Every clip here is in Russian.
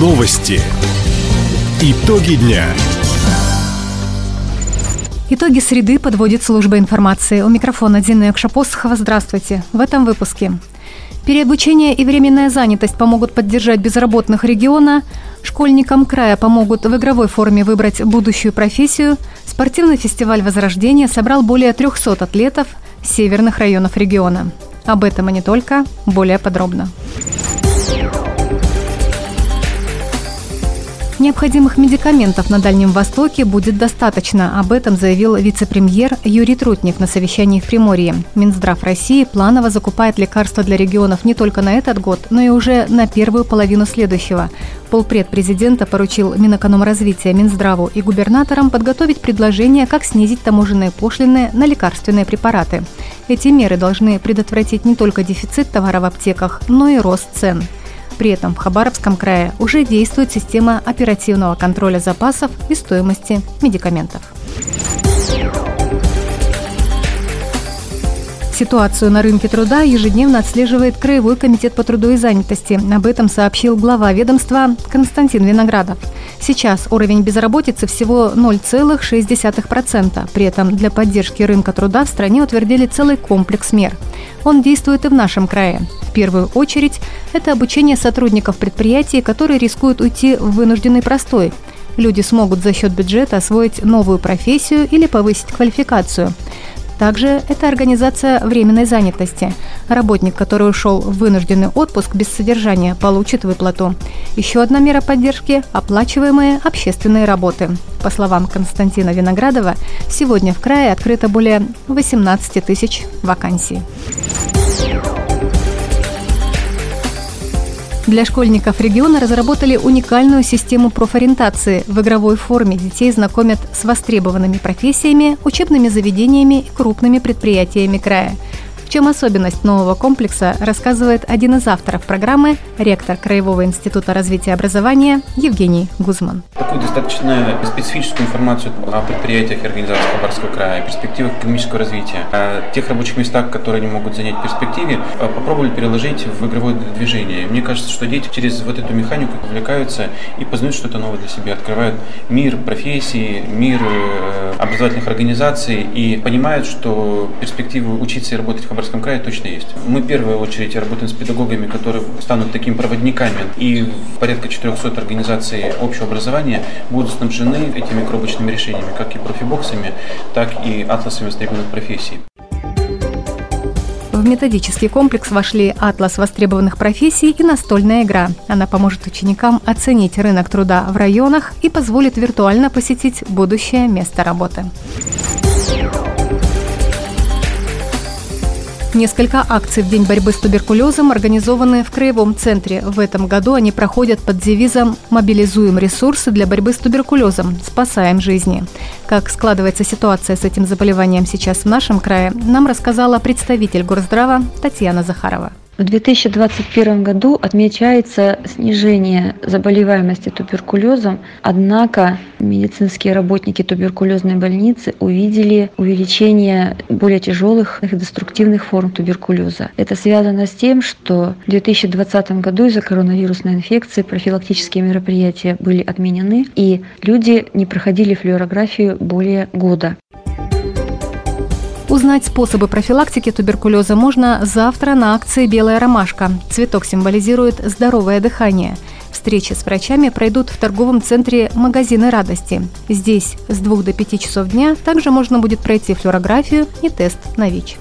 Новости. Итоги дня. Итоги среды подводит служба информации. У микрофона Дина Якшапосхова. Здравствуйте. В этом выпуске. Переобучение и временная занятость помогут поддержать безработных региона. Школьникам края помогут в игровой форме выбрать будущую профессию. Спортивный фестиваль «Возрождение» собрал более 300 атлетов северных районов региона. Об этом и не только, более подробно. Необходимых медикаментов на Дальнем Востоке будет достаточно. Об этом заявил вице-премьер Юрий Трутнев на совещании в Приморье. Минздрав России планово закупает лекарства для регионов не только на этот год, но и уже на первую половину следующего. Полпред президента поручил Минэкономразвития, Минздраву и губернаторам подготовить предложение, как снизить таможенные пошлины на лекарственные препараты. Эти меры должны предотвратить не только дефицит товара в аптеках, но и рост цен. При этом в Хабаровском крае уже действует система оперативного контроля запасов и стоимости медикаментов. Ситуацию на рынке труда ежедневно отслеживает Краевой комитет по труду и занятости. Об этом сообщил глава ведомства Константин Виноградов. Сейчас уровень безработицы всего 0,6%. При этом для поддержки рынка труда в стране утвердили целый комплекс мер. Он действует и в нашем крае. В первую очередь, это обучение сотрудников предприятий, которые рискуют уйти в вынужденный простой. Люди смогут за счет бюджета освоить новую профессию или повысить квалификацию. Также это организация временной занятости. Работник, который ушел в вынужденный отпуск без содержания, получит выплату. Еще одна мера поддержки – оплачиваемые общественные работы. По словам Константина Виноградова, сегодня в крае открыто более 18 тысяч вакансий. Для школьников региона разработали уникальную систему профориентации. В игровой форме детей знакомят с востребованными профессиями, учебными заведениями и крупными предприятиями края – чем особенность нового комплекса, рассказывает один из авторов программы, ректор Краевого института развития образования Евгений Гузман. Такую достаточно специфическую информацию о предприятиях и организациях Хабаровского края, перспективах экономического развития, о тех рабочих местах, которые они могут занять в перспективе, э, попробовали переложить в игровое движение. Мне кажется, что дети через вот эту механику увлекаются и познают что-то новое для себя, открывают мир профессии, мир э, образовательных организаций и понимают, что перспективы учиться и работать в Хабаровском крае точно есть. Мы в первую очередь работаем с педагогами, которые станут такими проводниками, и порядка 400 организаций общего образования будут снабжены этими коробочными решениями, как и профибоксами, так и атласами востребованных профессий. В методический комплекс вошли атлас востребованных профессий и настольная игра. Она поможет ученикам оценить рынок труда в районах и позволит виртуально посетить будущее место работы. Несколько акций в День борьбы с туберкулезом организованы в Краевом центре. В этом году они проходят под девизом «Мобилизуем ресурсы для борьбы с туберкулезом. Спасаем жизни». Как складывается ситуация с этим заболеванием сейчас в нашем крае, нам рассказала представитель Горздрава Татьяна Захарова. В 2021 году отмечается снижение заболеваемости туберкулезом, однако медицинские работники туберкулезной больницы увидели увеличение более тяжелых и деструктивных форм туберкулеза. Это связано с тем, что в 2020 году из-за коронавирусной инфекции профилактические мероприятия были отменены, и люди не проходили флюорографию более года. Узнать способы профилактики туберкулеза можно завтра на акции «Белая ромашка». Цветок символизирует здоровое дыхание. Встречи с врачами пройдут в торговом центре «Магазины радости». Здесь с 2 до 5 часов дня также можно будет пройти флюорографию и тест на ВИЧ.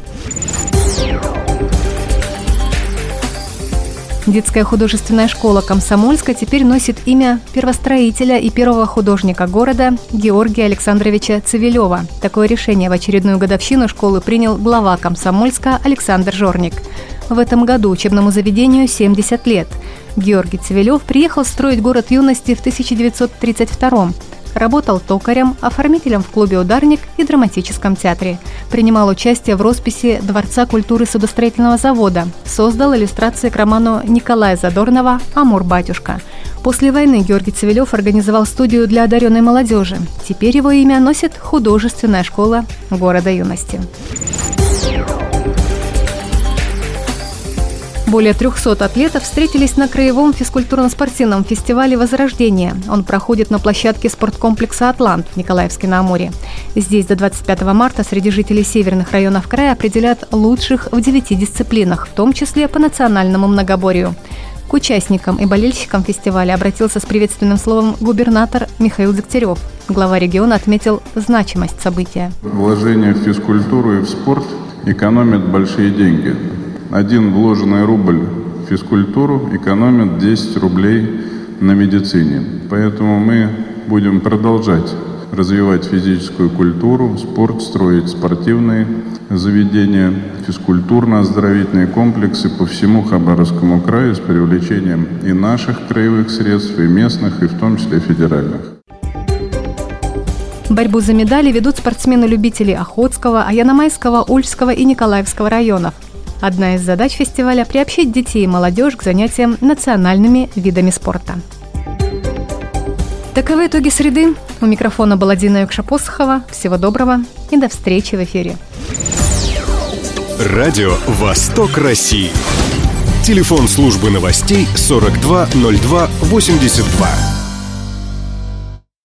Детская художественная школа «Комсомольска» теперь носит имя первостроителя и первого художника города Георгия Александровича Цивилева. Такое решение в очередную годовщину школы принял глава «Комсомольска» Александр Жорник. В этом году учебному заведению 70 лет. Георгий Цивилев приехал строить город юности в 1932 Работал токарем, оформителем в клубе «Ударник» и драматическом театре. Принимал участие в росписи Дворца культуры судостроительного завода. Создал иллюстрации к роману Николая Задорнова «Амур-батюшка». После войны Георгий Цивилев организовал студию для одаренной молодежи. Теперь его имя носит художественная школа города юности. Более 300 атлетов встретились на краевом физкультурно-спортивном фестивале «Возрождение». Он проходит на площадке спорткомплекса «Атлант» в Николаевске на Амуре. Здесь до 25 марта среди жителей северных районов края определят лучших в девяти дисциплинах, в том числе по национальному многоборью. К участникам и болельщикам фестиваля обратился с приветственным словом губернатор Михаил Дегтярев. Глава региона отметил значимость события. Вложение в физкультуру и в спорт экономит большие деньги. Один вложенный рубль в физкультуру экономит 10 рублей на медицине. Поэтому мы будем продолжать развивать физическую культуру, спорт, строить спортивные заведения, физкультурно-оздоровительные комплексы по всему Хабаровскому краю с привлечением и наших краевых средств, и местных, и в том числе федеральных. Борьбу за медали ведут спортсмены-любители Охотского, Аяномайского, Ульского и Николаевского районов. Одна из задач фестиваля – приобщить детей и молодежь к занятиям национальными видами спорта. Таковы итоги среды. У микрофона была Дина Юкша-Посохова. Всего доброго и до встречи в эфире. Радио «Восток России». Телефон службы новостей 420282.